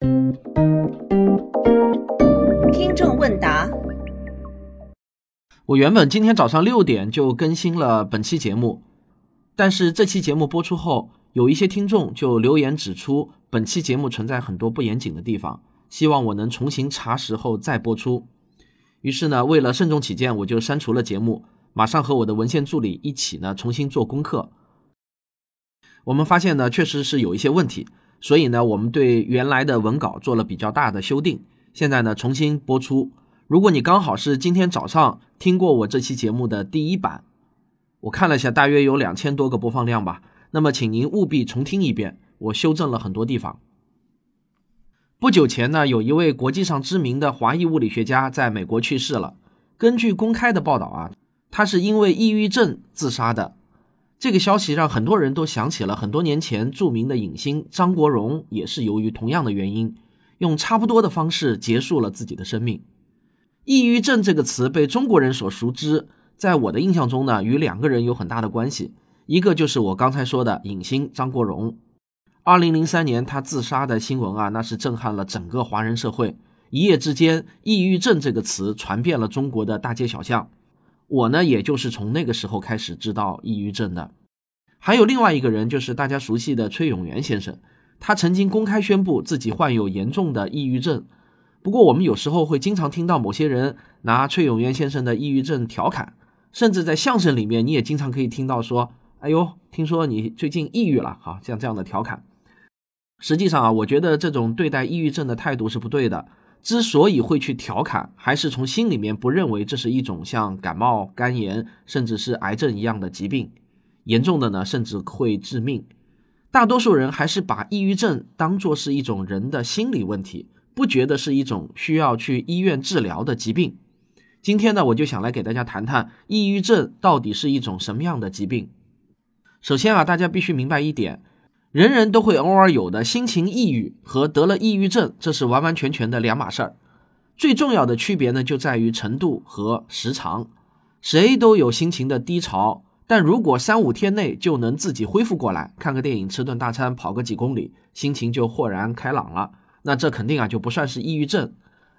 听众问答：我原本今天早上六点就更新了本期节目，但是这期节目播出后，有一些听众就留言指出本期节目存在很多不严谨的地方，希望我能重新查实后再播出。于是呢，为了慎重起见，我就删除了节目，马上和我的文献助理一起呢重新做功课。我们发现呢，确实是有一些问题，所以呢，我们对原来的文稿做了比较大的修订。现在呢，重新播出。如果你刚好是今天早上听过我这期节目的第一版，我看了一下，大约有两千多个播放量吧。那么，请您务必重听一遍，我修正了很多地方。不久前呢，有一位国际上知名的华裔物理学家在美国去世了。根据公开的报道啊，他是因为抑郁症自杀的。这个消息让很多人都想起了很多年前著名的影星张国荣，也是由于同样的原因，用差不多的方式结束了自己的生命。抑郁症这个词被中国人所熟知，在我的印象中呢，与两个人有很大的关系，一个就是我刚才说的影星张国荣。二零零三年他自杀的新闻啊，那是震撼了整个华人社会，一夜之间，抑郁症这个词传遍了中国的大街小巷。我呢，也就是从那个时候开始知道抑郁症的。还有另外一个人，就是大家熟悉的崔永元先生，他曾经公开宣布自己患有严重的抑郁症。不过，我们有时候会经常听到某些人拿崔永元先生的抑郁症调侃，甚至在相声里面，你也经常可以听到说：“哎呦，听说你最近抑郁了。”哈，像这样的调侃。实际上啊，我觉得这种对待抑郁症的态度是不对的。之所以会去调侃，还是从心里面不认为这是一种像感冒、肝炎，甚至是癌症一样的疾病，严重的呢，甚至会致命。大多数人还是把抑郁症当作是一种人的心理问题，不觉得是一种需要去医院治疗的疾病。今天呢，我就想来给大家谈谈抑郁症到底是一种什么样的疾病。首先啊，大家必须明白一点。人人都会偶尔有的心情抑郁和得了抑郁症，这是完完全全的两码事儿。最重要的区别呢，就在于程度和时长。谁都有心情的低潮，但如果三五天内就能自己恢复过来，看个电影、吃顿大餐、跑个几公里，心情就豁然开朗了，那这肯定啊就不算是抑郁症。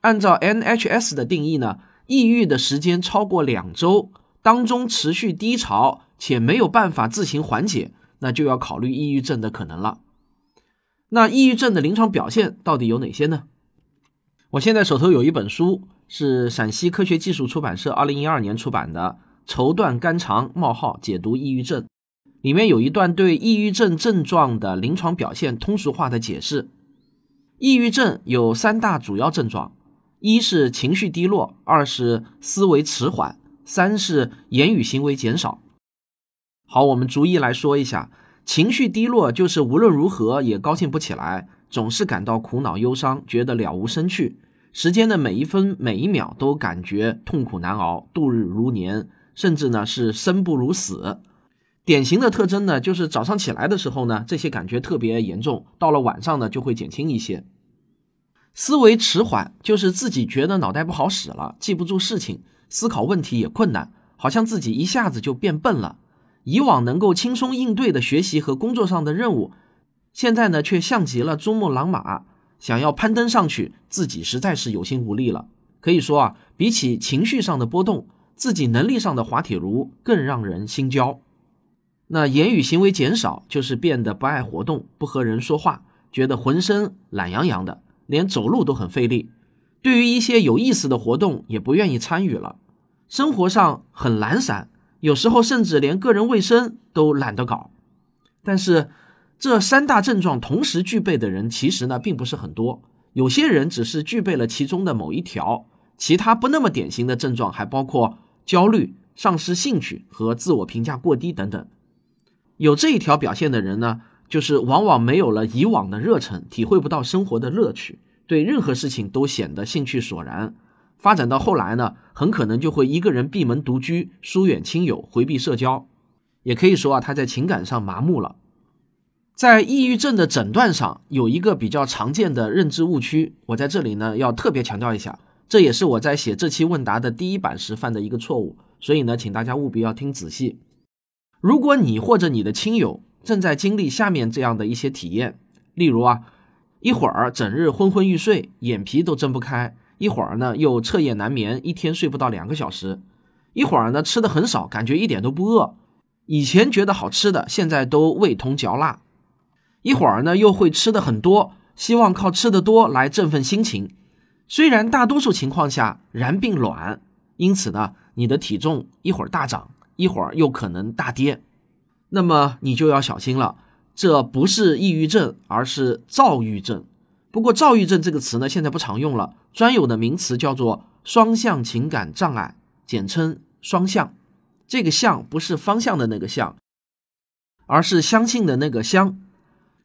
按照 NHS 的定义呢，抑郁的时间超过两周，当中持续低潮且没有办法自行缓解。那就要考虑抑郁症的可能了。那抑郁症的临床表现到底有哪些呢？我现在手头有一本书，是陕西科学技术出版社二零一二年出版的《绸缎肝肠冒号解读抑郁症》，里面有一段对抑郁症症状的临床表现通俗化的解释。抑郁症有三大主要症状：一是情绪低落，二是思维迟缓，三是言语行为减少。好，我们逐一来说一下。情绪低落就是无论如何也高兴不起来，总是感到苦恼忧伤，觉得了无生趣。时间的每一分每一秒都感觉痛苦难熬，度日如年，甚至呢是生不如死。典型的特征呢，就是早上起来的时候呢，这些感觉特别严重，到了晚上呢就会减轻一些。思维迟缓就是自己觉得脑袋不好使了，记不住事情，思考问题也困难，好像自己一下子就变笨了。以往能够轻松应对的学习和工作上的任务，现在呢却像极了珠穆朗玛，想要攀登上去，自己实在是有心无力了。可以说啊，比起情绪上的波动，自己能力上的滑铁卢更让人心焦。那言语行为减少，就是变得不爱活动，不和人说话，觉得浑身懒洋洋的，连走路都很费力。对于一些有意思的活动，也不愿意参与了，生活上很懒散。有时候甚至连个人卫生都懒得搞，但是这三大症状同时具备的人，其实呢并不是很多。有些人只是具备了其中的某一条，其他不那么典型的症状还包括焦虑、丧失兴趣和自我评价过低等等。有这一条表现的人呢，就是往往没有了以往的热忱，体会不到生活的乐趣，对任何事情都显得兴趣索然。发展到后来呢，很可能就会一个人闭门独居，疏远亲友，回避社交，也可以说啊，他在情感上麻木了。在抑郁症的诊断上，有一个比较常见的认知误区，我在这里呢要特别强调一下，这也是我在写这期问答的第一版时犯的一个错误，所以呢，请大家务必要听仔细。如果你或者你的亲友正在经历下面这样的一些体验，例如啊，一会儿整日昏昏欲睡，眼皮都睁不开；一会儿呢又彻夜难眠，一天睡不到两个小时；一会儿呢吃的很少，感觉一点都不饿。以前觉得好吃的，现在都味同嚼蜡；一会儿呢又会吃的很多，希望靠吃的多来振奋心情。虽然大多数情况下然并卵，因此呢，你的体重一会儿大涨，一会儿又可能大跌，那么你就要小心了。这不是抑郁症，而是躁郁症。不过，躁郁症这个词呢，现在不常用了，专有的名词叫做双向情感障碍，简称双向。这个“向”不是方向的那个“向”，而是相信的那个“相”。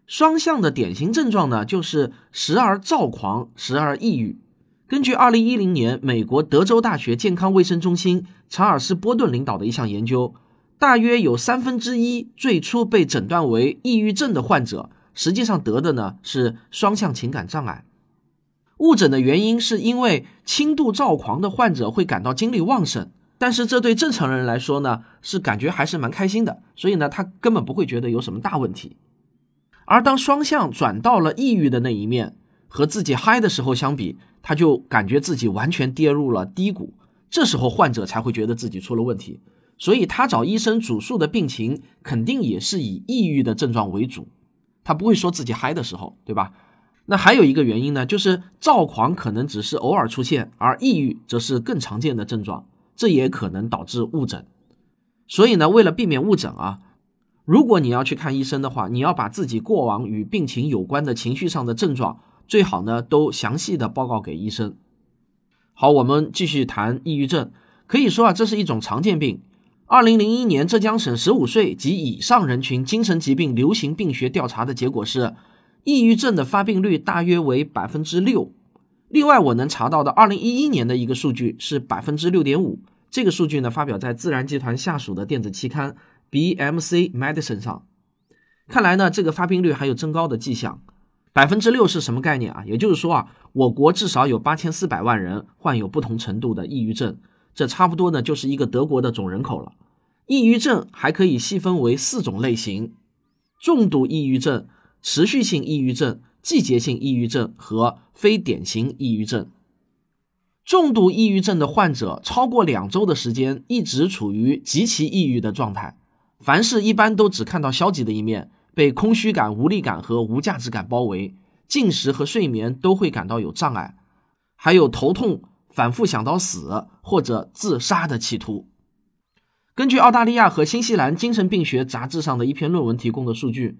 双向的典型症状呢，就是时而躁狂，时而抑郁。根据2010年美国德州大学健康卫生中心查尔斯·波顿领导的一项研究。大约有三分之一最初被诊断为抑郁症的患者，实际上得的呢是双向情感障碍。误诊的原因是因为轻度躁狂的患者会感到精力旺盛，但是这对正常人来说呢是感觉还是蛮开心的，所以呢他根本不会觉得有什么大问题。而当双向转到了抑郁的那一面，和自己嗨的时候相比，他就感觉自己完全跌入了低谷，这时候患者才会觉得自己出了问题。所以他找医生主诉的病情肯定也是以抑郁的症状为主，他不会说自己嗨的时候，对吧？那还有一个原因呢，就是躁狂可能只是偶尔出现，而抑郁则是更常见的症状，这也可能导致误诊。所以呢，为了避免误诊啊，如果你要去看医生的话，你要把自己过往与病情有关的情绪上的症状，最好呢都详细的报告给医生。好，我们继续谈抑郁症，可以说啊，这是一种常见病。二零零一年，浙江省十五岁及以上人群精神疾病流行病学调查的结果是，抑郁症的发病率大约为百分之六。另外，我能查到的二零一一年的一个数据是百分之六点五。这个数据呢，发表在自然集团下属的电子期刊 BMC Medicine 上。看来呢，这个发病率还有增高的迹象。百分之六是什么概念啊？也就是说啊，我国至少有八千四百万人患有不同程度的抑郁症。这差不多呢，就是一个德国的总人口了。抑郁症还可以细分为四种类型：重度抑郁症、持续性抑郁症、季节性抑郁症和非典型抑郁症。重度抑郁症的患者超过两周的时间一直处于极其抑郁的状态，凡事一般都只看到消极的一面，被空虚感、无力感和无价值感包围，进食和睡眠都会感到有障碍，还有头痛。反复想到死或者自杀的企图。根据澳大利亚和新西兰精神病学杂志上的一篇论文提供的数据，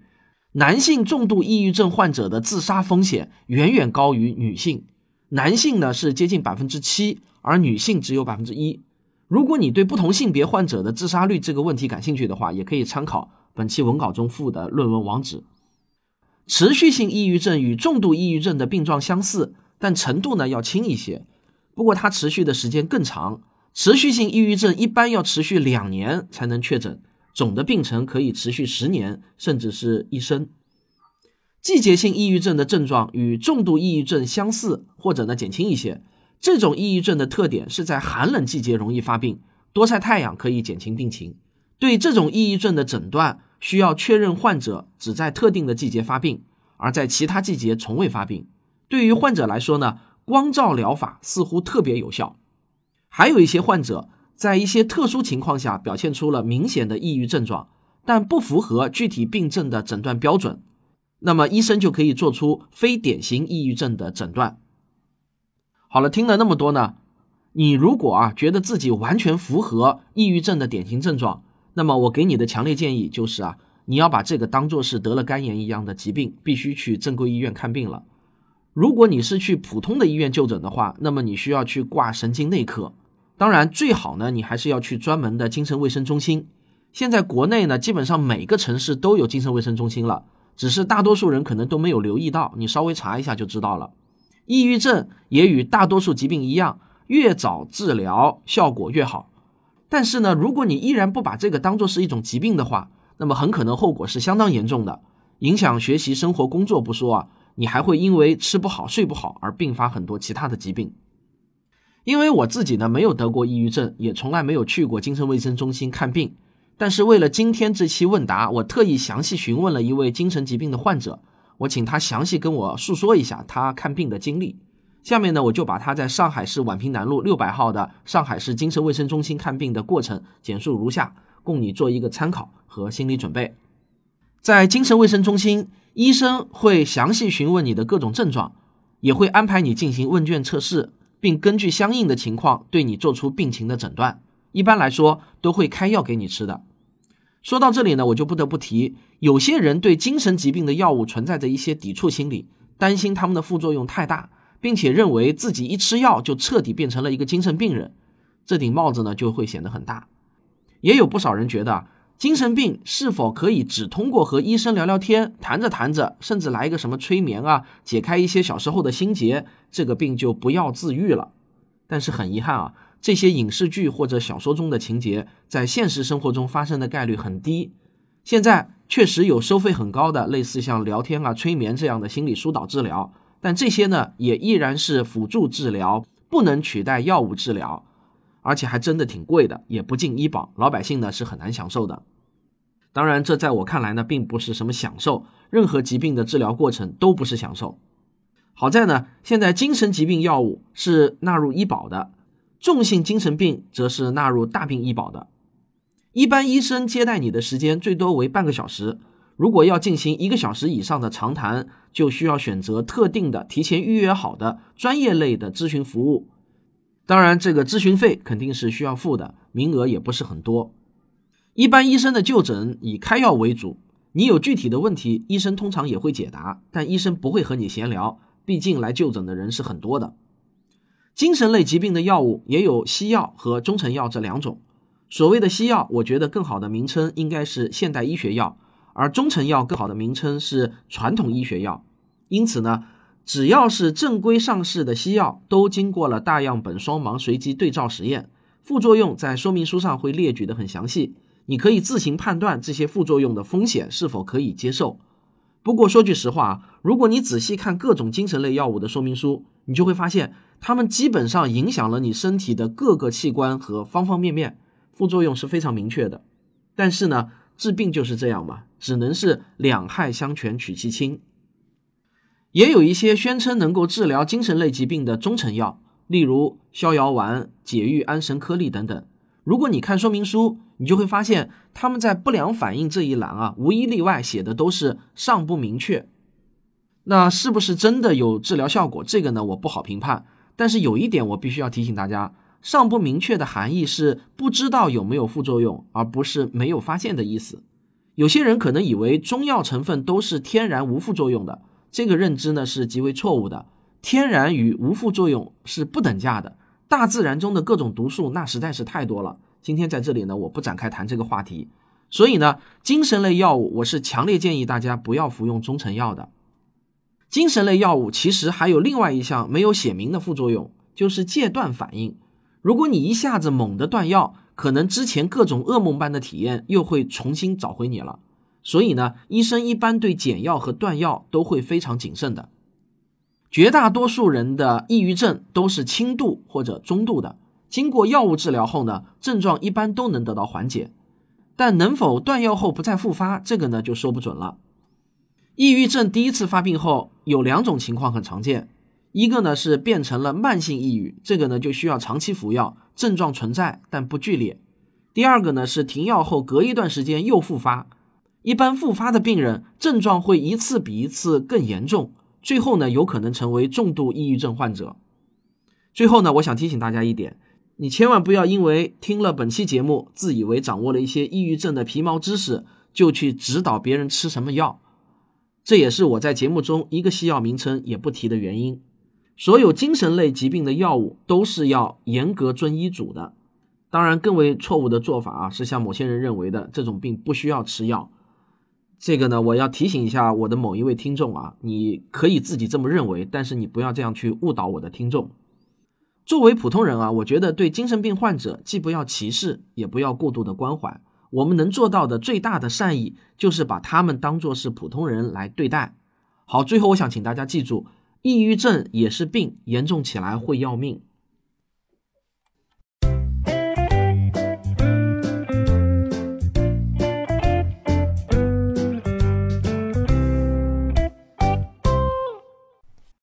男性重度抑郁症患者的自杀风险远远高于女性。男性呢是接近百分之七，而女性只有百分之一。如果你对不同性别患者的自杀率这个问题感兴趣的话，也可以参考本期文稿中附的论文网址。持续性抑郁症与重度抑郁症的病状相似，但程度呢要轻一些。不过它持续的时间更长，持续性抑郁症一般要持续两年才能确诊，总的病程可以持续十年，甚至是一生。季节性抑郁症的症状与重度抑郁症相似，或者呢减轻一些。这种抑郁症的特点是在寒冷季节容易发病，多晒太阳可以减轻病情。对这种抑郁症的诊断，需要确认患者只在特定的季节发病，而在其他季节从未发病。对于患者来说呢？光照疗法似乎特别有效，还有一些患者在一些特殊情况下表现出了明显的抑郁症状，但不符合具体病症的诊断标准，那么医生就可以做出非典型抑郁症的诊断。好了，听了那么多呢，你如果啊觉得自己完全符合抑郁症的典型症状，那么我给你的强烈建议就是啊，你要把这个当做是得了肝炎一样的疾病，必须去正规医院看病了。如果你是去普通的医院就诊的话，那么你需要去挂神经内科。当然，最好呢，你还是要去专门的精神卫生中心。现在国内呢，基本上每个城市都有精神卫生中心了，只是大多数人可能都没有留意到。你稍微查一下就知道了。抑郁症也与大多数疾病一样，越早治疗效果越好。但是呢，如果你依然不把这个当做是一种疾病的话，那么很可能后果是相当严重的，影响学习、生活、工作不说啊。你还会因为吃不好睡不好而并发很多其他的疾病。因为我自己呢没有得过抑郁症，也从来没有去过精神卫生中心看病。但是为了今天这期问答，我特意详细询问了一位精神疾病的患者，我请他详细跟我述说一下他看病的经历。下面呢，我就把他在上海市宛平南路六百号的上海市精神卫生中心看病的过程简述如下，供你做一个参考和心理准备。在精神卫生中心，医生会详细询问你的各种症状，也会安排你进行问卷测试，并根据相应的情况对你做出病情的诊断。一般来说，都会开药给你吃的。说到这里呢，我就不得不提，有些人对精神疾病的药物存在着一些抵触心理，担心他们的副作用太大。并且认为自己一吃药就彻底变成了一个精神病人，这顶帽子呢就会显得很大。也有不少人觉得，精神病是否可以只通过和医生聊聊天、谈着谈着，甚至来一个什么催眠啊，解开一些小时候的心结，这个病就不要自愈了？但是很遗憾啊，这些影视剧或者小说中的情节，在现实生活中发生的概率很低。现在确实有收费很高的，类似像聊天啊、催眠这样的心理疏导治疗。但这些呢，也依然是辅助治疗，不能取代药物治疗，而且还真的挺贵的，也不进医保，老百姓呢是很难享受的。当然，这在我看来呢，并不是什么享受，任何疾病的治疗过程都不是享受。好在呢，现在精神疾病药物是纳入医保的，重性精神病则是纳入大病医保的。一般医生接待你的时间最多为半个小时。如果要进行一个小时以上的长谈，就需要选择特定的、提前预约好的专业类的咨询服务。当然，这个咨询费肯定是需要付的，名额也不是很多。一般医生的就诊以开药为主，你有具体的问题，医生通常也会解答，但医生不会和你闲聊，毕竟来就诊的人是很多的。精神类疾病的药物也有西药和中成药这两种。所谓的西药，我觉得更好的名称应该是现代医学药。而中成药更好的名称是传统医学药，因此呢，只要是正规上市的西药，都经过了大样本双盲随机对照实验，副作用在说明书上会列举的很详细，你可以自行判断这些副作用的风险是否可以接受。不过说句实话，如果你仔细看各种精神类药物的说明书，你就会发现，它们基本上影响了你身体的各个器官和方方面面，副作用是非常明确的。但是呢，治病就是这样嘛。只能是两害相权取其轻，也有一些宣称能够治疗精神类疾病的中成药，例如逍遥丸、解郁安神颗粒等等。如果你看说明书，你就会发现他们在不良反应这一栏啊，无一例外写的都是尚不明确。那是不是真的有治疗效果？这个呢，我不好评判。但是有一点我必须要提醒大家，尚不明确的含义是不知道有没有副作用，而不是没有发现的意思。有些人可能以为中药成分都是天然无副作用的，这个认知呢是极为错误的。天然与无副作用是不等价的。大自然中的各种毒素那实在是太多了。今天在这里呢，我不展开谈这个话题。所以呢，精神类药物我是强烈建议大家不要服用中成药的。精神类药物其实还有另外一项没有写明的副作用，就是戒断反应。如果你一下子猛地断药，可能之前各种噩梦般的体验又会重新找回你了，所以呢，医生一般对减药和断药都会非常谨慎的。绝大多数人的抑郁症都是轻度或者中度的，经过药物治疗后呢，症状一般都能得到缓解，但能否断药后不再复发，这个呢就说不准了。抑郁症第一次发病后有两种情况很常见。一个呢是变成了慢性抑郁，这个呢就需要长期服药，症状存在但不剧烈。第二个呢是停药后隔一段时间又复发，一般复发的病人症状会一次比一次更严重，最后呢有可能成为重度抑郁症患者。最后呢，我想提醒大家一点，你千万不要因为听了本期节目，自以为掌握了一些抑郁症的皮毛知识，就去指导别人吃什么药。这也是我在节目中一个西药名称也不提的原因。所有精神类疾病的药物都是要严格遵医嘱的。当然，更为错误的做法啊，是像某些人认为的，这种病不需要吃药。这个呢，我要提醒一下我的某一位听众啊，你可以自己这么认为，但是你不要这样去误导我的听众。作为普通人啊，我觉得对精神病患者既不要歧视，也不要过度的关怀。我们能做到的最大的善意，就是把他们当作是普通人来对待。好，最后我想请大家记住。抑郁症也是病，严重起来会要命。